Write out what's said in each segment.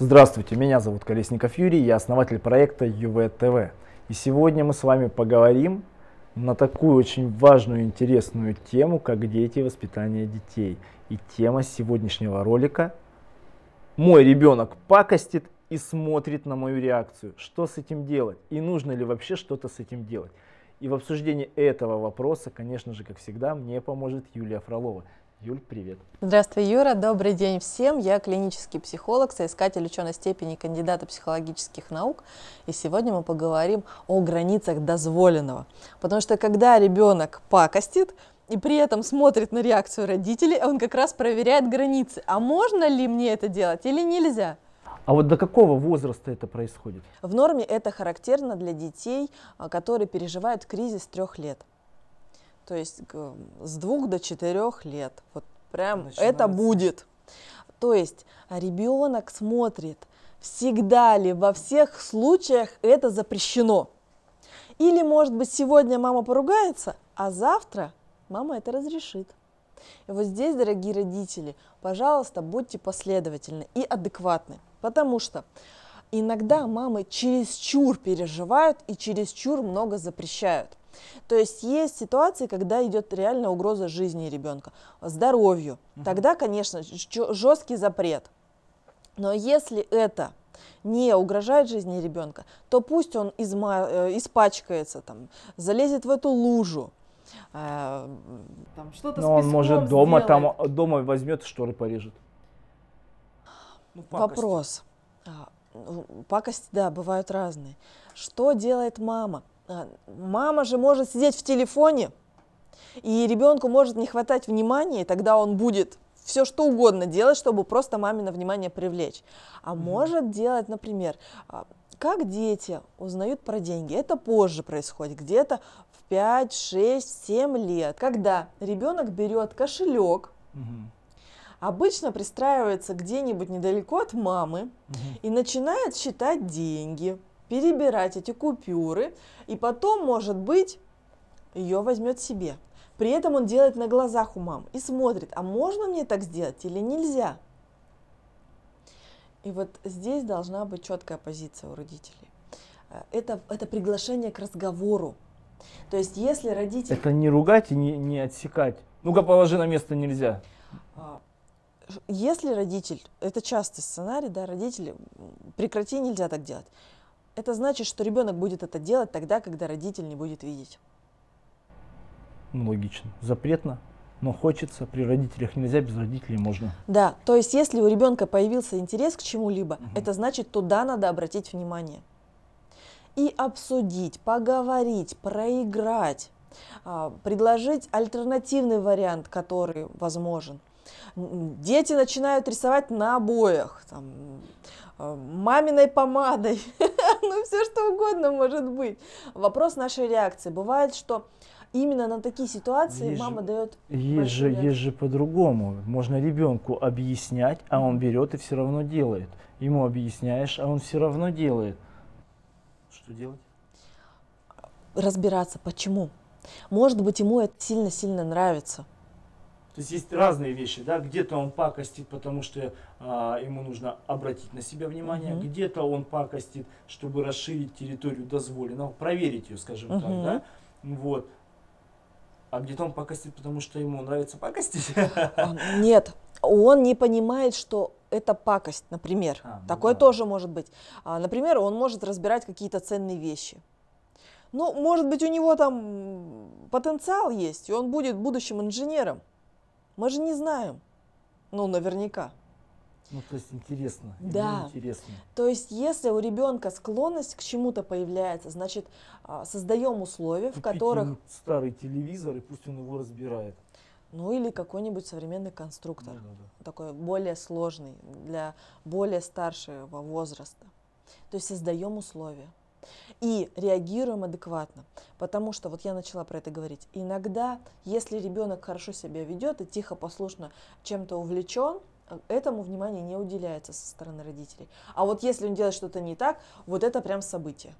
Здравствуйте, меня зовут Колесников Юрий, я основатель проекта ЮВ-ТВ. И сегодня мы с вами поговорим на такую очень важную и интересную тему, как дети и воспитание детей. И тема сегодняшнего ролика «Мой ребенок пакостит и смотрит на мою реакцию. Что с этим делать? И нужно ли вообще что-то с этим делать?» И в обсуждении этого вопроса, конечно же, как всегда, мне поможет Юлия Фролова. Юль, привет. Здравствуй, Юра. Добрый день всем. Я клинический психолог, соискатель ученой степени кандидата психологических наук. И сегодня мы поговорим о границах дозволенного. Потому что когда ребенок пакостит, и при этом смотрит на реакцию родителей, он как раз проверяет границы. А можно ли мне это делать или нельзя? А вот до какого возраста это происходит? В норме это характерно для детей, а, которые переживают кризис трех лет. То есть с двух до четырех лет. Вот прям Начинается. это будет. То есть ребенок смотрит, всегда ли во всех случаях это запрещено. Или, может быть, сегодня мама поругается, а завтра мама это разрешит. И вот здесь, дорогие родители, пожалуйста, будьте последовательны и адекватны, потому что иногда мамы чересчур переживают и чересчур много запрещают. То есть есть ситуации, когда идет реально угроза жизни ребенка, здоровью. Угу. Тогда, конечно, жесткий запрет. Но если это не угрожает жизни ребенка, то пусть он изма, э, испачкается, там, залезет в эту лужу, э, там, что-то Но он может дома, там, дома возьмет шторы порежет. Ну, Вопрос. А, ну, пакости, да, бывают разные. Что делает мама? А, мама же может сидеть в телефоне, и ребенку может не хватать внимания, и тогда он будет все что угодно делать, чтобы просто маме на внимание привлечь. А mm-hmm. может делать, например, а, как дети узнают про деньги. Это позже происходит, где-то в 5, 6, 7 лет, когда ребенок берет кошелек, mm-hmm. обычно пристраивается где-нибудь недалеко от мамы mm-hmm. и начинает считать деньги перебирать эти купюры, и потом, может быть, ее возьмет себе. При этом он делает на глазах у мам и смотрит, а можно мне так сделать или нельзя. И вот здесь должна быть четкая позиция у родителей. Э, это, это приглашение к разговору. То есть если родитель... Это не ругать и не, не отсекать. Ну-ка, положи на место нельзя. А, если родитель, это частый сценарий, да, родители, прекрати, нельзя так делать это значит, что ребенок будет это делать тогда, когда родитель не будет видеть. Ну, логично. Запретно, но хочется. При родителях нельзя, без родителей можно. Да, то есть если у ребенка появился интерес к чему-либо, угу. это значит, туда надо обратить внимание. И обсудить, поговорить, проиграть, а, предложить альтернативный вариант, который возможен. Дети начинают рисовать на обоях, там, Э, маминой помадой, ну все что угодно может быть. Вопрос нашей реакции. Бывает, что именно на такие ситуации есть мама дает... Есть же, есть же по-другому. Можно ребенку объяснять, а он берет и все равно делает. Ему объясняешь, а он все равно делает. Что делать? Разбираться, почему. Может быть, ему это сильно-сильно нравится. То есть есть разные вещи, да, где-то он пакостит, потому что а, ему нужно обратить на себя внимание, угу. где-то он пакостит, чтобы расширить территорию дозволенного, проверить ее, скажем угу. так, да, вот. А где-то он пакостит, потому что ему нравится пакостить? Нет, он не понимает, что это пакость, например. А, ну Такое да. тоже может быть. А, например, он может разбирать какие-то ценные вещи. Ну, может быть, у него там потенциал есть, и он будет будущим инженером. Мы же не знаем. Ну, наверняка. Ну, то есть интересно. Да. Интересно. То есть, если у ребенка склонность к чему-то появляется, значит, а, создаем условия, Купите в которых... старый телевизор, и пусть он его разбирает. Ну, или какой-нибудь современный конструктор. Да, да, да. Такой более сложный, для более старшего возраста. То есть, создаем условия и реагируем адекватно. Потому что, вот я начала про это говорить, иногда, если ребенок хорошо себя ведет и тихо, послушно чем-то увлечен, этому внимание не уделяется со стороны родителей. А вот если он делает что-то не так, вот это прям событие.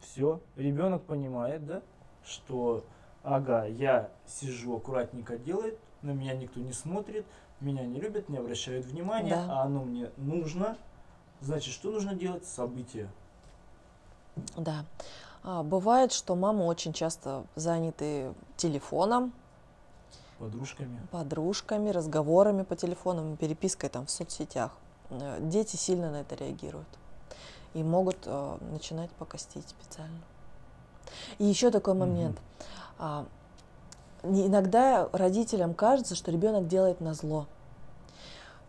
Все, ребенок понимает, да, что, ага, я сижу, аккуратненько делает, на меня никто не смотрит, меня не любят, не обращают внимания, Да. а оно мне нужно. Значит, что нужно делать? События. Да. А, бывает, что мамы очень часто заняты телефоном, Подружками. подружками, разговорами по телефонам, перепиской там в соцсетях. Э, Дети сильно на это реагируют и могут э, начинать покостить специально. И еще такой момент. А, не- иногда родителям кажется, что ребенок делает на зло.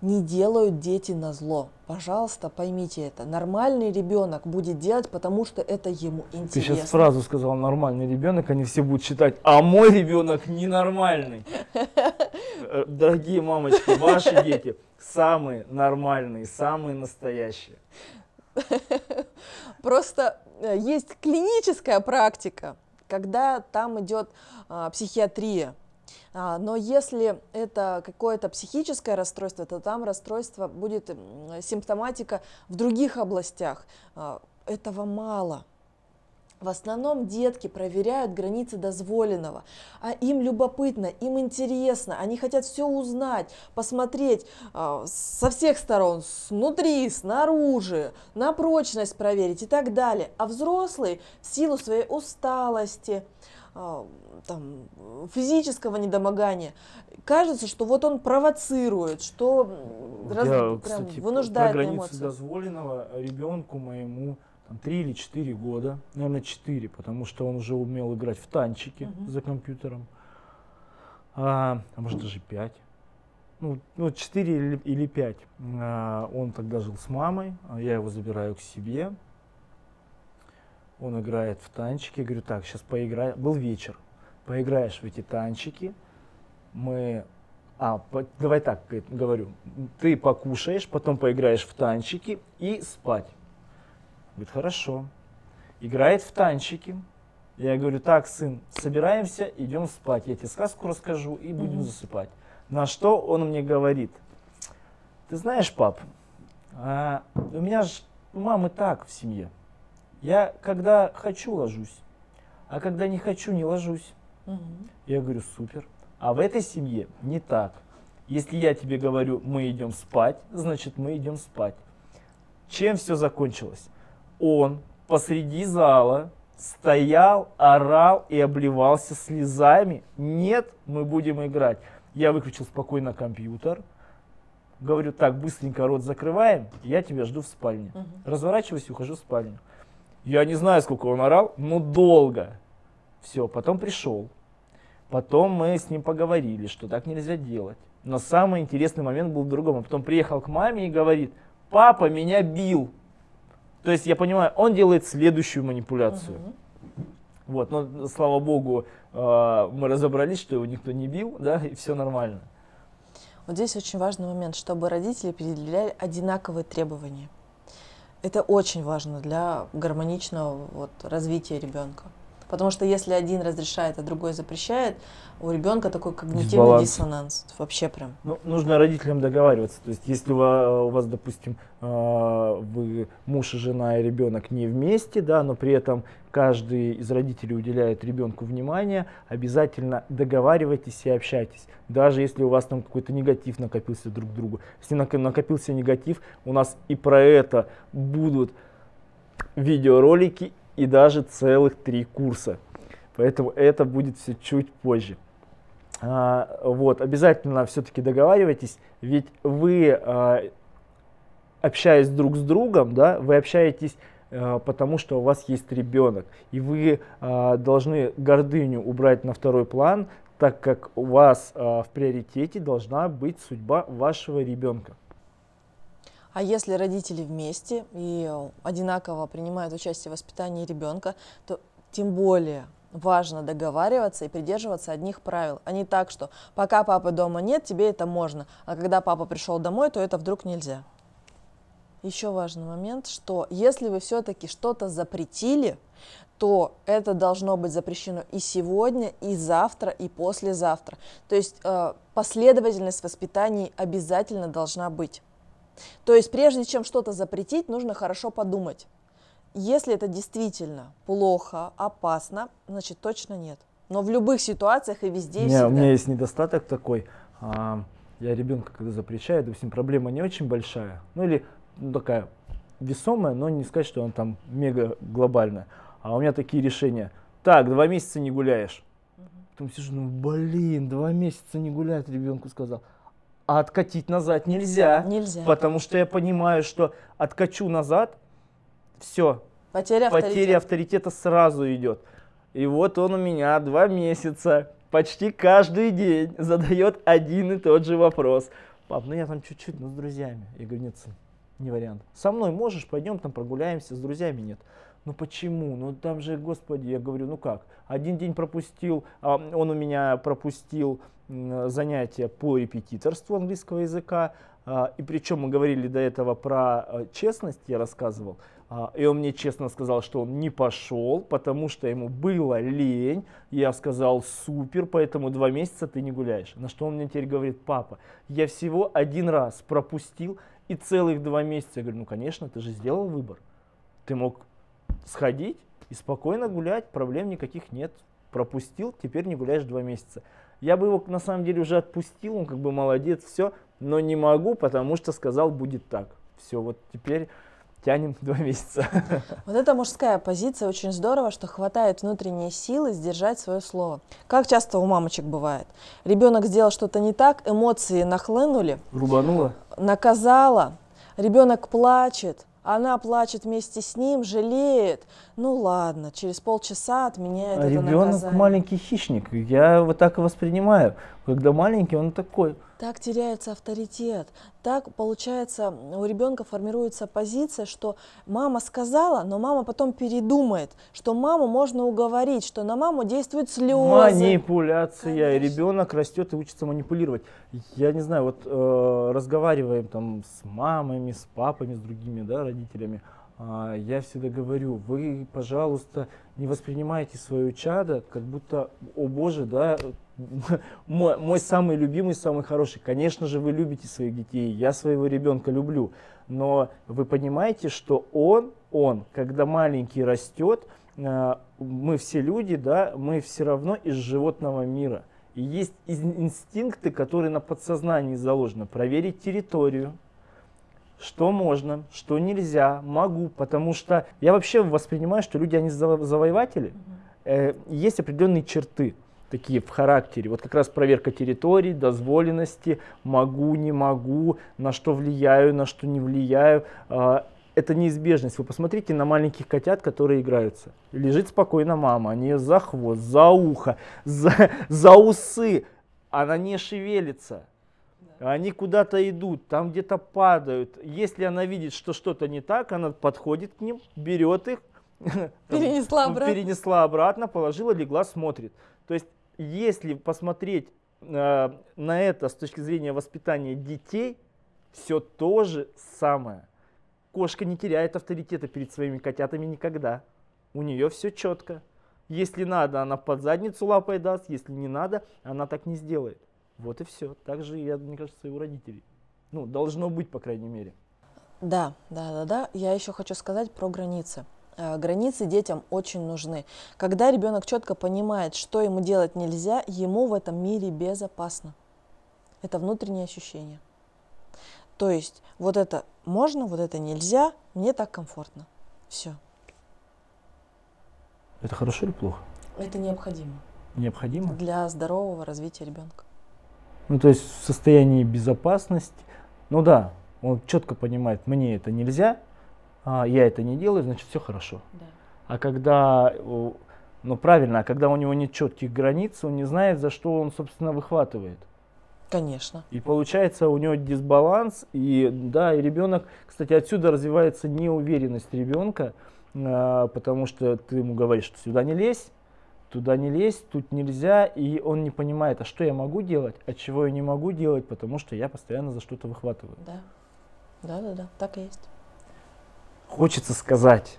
Не делают дети на зло. Пожалуйста, поймите это. Нормальный ребенок будет делать, потому что это ему Ты интересно. сейчас фразу сказал нормальный ребенок, они все будут считать, а мой ребенок ненормальный. Э, Дорогие мамочки, ваши дети самые нормальные, самые настоящие. Просто э, есть клиническая практика, когда там идет а, психиатрия. А, но если это какое-то психическое расстройство, то там расстройство будет симптоматика в других областях. А, этого мало. В основном детки проверяют границы дозволенного, а им любопытно, им интересно, они хотят все узнать, посмотреть а, со всех сторон, снутри, снаружи, на прочность проверить и так далее. А взрослый в силу своей усталости, там, физического недомогания, кажется, что вот он провоцирует, что раз- Я, прям кстати, про вынуждает на границы эмоции. дозволенного ребенку моему там, 3 или 4 года, наверное, 4, потому что он уже умел играть в танчики Мгм. за компьютером, а, а может даже 5. Ну, ну 4 или, или 5. А, он тогда жил с мамой, а я его забираю к себе. Он играет в танчики. Я говорю, так, сейчас поиграем. Был вечер. Поиграешь в эти танчики. Мы... А, по- давай так говорю. Ты покушаешь, потом поиграешь в танчики и спать. Говорит, хорошо. Играет в танчики. Я говорю, так, сын, собираемся, идем спать. Я тебе сказку расскажу и будем Мгм. засыпать. На что он мне говорит, ты знаешь, пап, а, у меня же у мамы так в семье. Я когда хочу ложусь, а когда не хочу не ложусь. Мгм. Я говорю, супер. А в этой семье не так. Если я тебе говорю, мы идем спать, значит мы идем спать. Чем все закончилось? Он посреди зала стоял, орал и обливался слезами. Нет, мы будем играть. Я выключил спокойно компьютер. Говорю, так, быстренько рот закрываем, я тебя жду в спальне. Мгм. Разворачиваюсь и ухожу в спальню. Я не знаю, сколько он орал, но долго. Все, потом пришел. Потом мы с ним поговорили, что так нельзя делать. Но самый интересный момент был в другом. Он потом приехал к маме и говорит, папа меня бил. То есть я понимаю, он делает следующую манипуляцию. Мгм. Вот, но слава богу, э, мы разобрались, что его никто не бил, да, и все нормально. Вот здесь очень важный момент, чтобы родители предъявляли одинаковые требования. Это очень важно для гармоничного вот, развития ребенка. Потому что если один разрешает, а другой запрещает, у ребенка такой когнитивный Дисбаланс. диссонанс. Вообще прям. Ну, нужно родителям договариваться. То есть, если у ва- у вас, допустим, э, вы муж и жена и ребенок не вместе, да, но при этом каждый из родителей уделяет ребенку внимание, обязательно договаривайтесь и общайтесь. Даже если у вас там какой-то негатив накопился друг к другу. Если нак- накопился негатив, у нас и про это будут видеоролики и даже целых три курса. Поэтому это будет все чуть позже. А, вот, обязательно все-таки договаривайтесь, ведь вы, а, общаясь друг с другом, да, вы общаетесь а, потому, что у вас есть ребенок, и вы а, должны гордыню убрать на второй план, так как у вас а, в приоритете должна быть судьба вашего ребенка. А если родители вместе и одинаково принимают участие в воспитании ребенка, то тем более важно договариваться и придерживаться одних правил, а не так, что пока папы дома нет, тебе это можно, а когда папа пришел домой, то это вдруг нельзя. Еще важный момент, что если вы все-таки что-то запретили, то это должно быть запрещено и сегодня, и завтра, и послезавтра. То есть э, последовательность воспитаний обязательно должна быть. То есть прежде чем что-то запретить, нужно хорошо подумать. Если это действительно плохо, опасно, значит точно нет. Но в любых ситуациях и везде У и меня, у всегда. меня есть недостаток такой. а, я ребенка когда запрещаю, допустим, проблема не очень большая, ну или ну, такая весомая, но не сказать, что она там мега глобальная. А у меня такие решения. Так, два месяца не гуляешь. Потом сижу, ну блин, два месяца не гулять, ребенку сказал. А откатить назад нельзя. Нельзя. Потому что я понимаю, что откачу назад, все, Потеря потеря авторитета. авторитета сразу идет. И вот он у меня два месяца, почти каждый день задает один и тот же вопрос. Пап, ну я там чуть-чуть, ну с друзьями. Я говорю, нет, сын, не вариант. Со мной можешь, пойдем там прогуляемся, с друзьями нет. Ну почему? Ну там же, господи, я говорю, ну как? Один день пропустил, а, он у меня пропустил занятия по репетиторству английского языка, а, и причем мы говорили до этого про а, честность, я рассказывал, а, и он мне честно сказал, что он не пошел, потому что ему было лень. Я сказал, супер, поэтому два месяца ты не гуляешь. На что он мне теперь говорит, папа, я всего один раз пропустил и целых два месяца. Я говорю, ну конечно, ты же сделал выбор. Ты мог сходить и спокойно гулять, проблем никаких нет. Пропустил, теперь не гуляешь два месяца. Я бы его на самом деле уже отпустил, он как бы молодец, все, но не могу, потому что сказал, будет так. Все, вот теперь тянем два месяца. Вот эта мужская позиция очень здорово, что хватает внутренней силы сдержать свое слово. Как часто у мамочек бывает. Ребенок сделал что-то не так, эмоции нахлынули, Рубанула. наказала, ребенок плачет, она плачет вместе с ним, жалеет. Ну ладно, через полчаса отменяет А это ребенок наказание. маленький хищник. Я вот так и воспринимаю. Когда маленький, он такой. Так теряется авторитет. Так, получается, у ребенка формируется позиция, что мама сказала, но мама потом передумает, что маму можно уговорить, что на маму действуют слезы. Манипуляция. И ребенок растет и учится манипулировать. Я не знаю, вот э, разговариваем там с мамами, с папами, с другими да, родителями. А, я всегда говорю, вы, пожалуйста, не воспринимайте свое чадо, как будто, о боже, да, мой, мой самый любимый, самый хороший. Конечно же, вы любите своих детей, я своего ребенка люблю, но вы понимаете, что он, он, когда маленький растет, э, мы все люди, да, мы все равно из животного мира. И есть инстинкты, которые на подсознании заложены. Проверить территорию, что можно, что нельзя, могу, потому что я вообще воспринимаю, что люди, они заво- завоеватели, Э, есть определенные черты такие в характере. Вот как раз проверка территорий, дозволенности, могу, не могу, на что влияю, на что не влияю. А, Это неизбежность. Вы посмотрите на маленьких котят, которые играются. Лежит спокойно мама, они ее за хвост, за ухо, за, за усы. Она не шевелится. Они куда-то идут, там где-то падают. Если она видит, что что-то не так, она подходит к ним, берет их, Перенесла обратно. перенесла обратно, положила, легла, смотрит. То есть, если посмотреть э, на это с точки зрения воспитания детей, все то же самое. Кошка не теряет авторитета перед своими котятами никогда. У нее все четко. Если надо, она под задницу лапой даст, если не надо, она так не сделает. Вот и все. Так же, я, мне кажется, и у родителей. Ну, должно быть, по крайней мере. Да, да, да, да. Я еще хочу сказать про границы. Э, Границы детям очень нужны. Когда ребенок четко понимает, что ему делать нельзя, ему в этом мире безопасно. Это внутреннее ощущение. То есть вот это можно, вот это нельзя, мне так комфортно. Все. Это хорошо или плохо? Это необходимо Необходимо? для здорового развития ребенка. Ну, то есть в состоянии безопасности. Ну да, он четко понимает, мне это нельзя, а, я это не делаю, значит все хорошо. Да. А когда, ну правильно, а когда у него нет четких границ, он не знает, за что он, собственно, выхватывает. Конечно. И получается у него дисбаланс, и да, и ребенок, кстати, отсюда развивается неуверенность ребенка, а, потому что ты ему говоришь, что сюда не лезь, туда не лезь, тут нельзя, и он не понимает, а что я могу делать, а чего я не могу делать, потому что я постоянно за что-то выхватываю. Да. Да, да, да, так и есть. Хочется сказать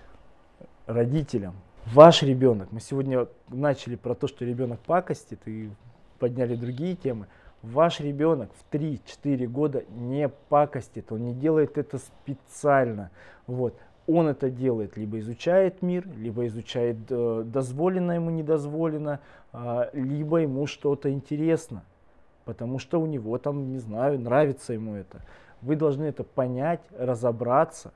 родителям, ваш ребенок, мы сегодня начали про то, что ребенок пакостит и подняли другие темы, ваш ребенок в 3-4 года не пакостит, он не делает это специально. Вот. Он это делает, либо изучает мир, либо изучает э, дозволено ему, недозволено, а, либо ему что-то интересно. потому что у него там, не знаю, нравится ему это. Вы должны это понять, разобраться,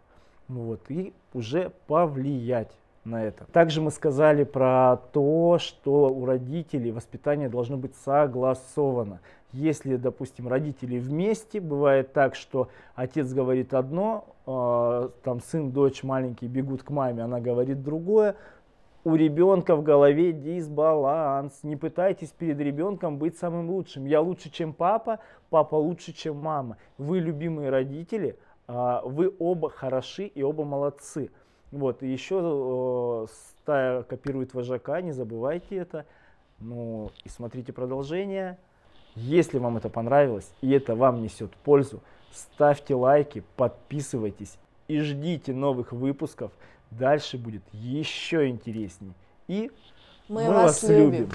вот, и уже повлиять на это. Также мы сказали про то, что у родителей воспитание должно быть согласовано. Если, допустим, родители вместе, бывает так, что отец говорит одно, э, там сын, дочь маленький бегут к маме, она говорит другое, у ребенка в голове дисбаланс. Не пытайтесь перед ребенком быть самым лучшим. Я лучше, чем папа, папа лучше, чем мама. Вы любимые родители, вы оба хороши и оба молодцы. Вот, и еще э, стая копирует вожака, не забывайте это. Ну, и смотрите продолжение. Если вам это понравилось и это вам несет пользу, ставьте лайки, подписывайтесь и ждите новых выпусков. Дальше будет еще интереснее. И мы, мы вас, вас любим. любим.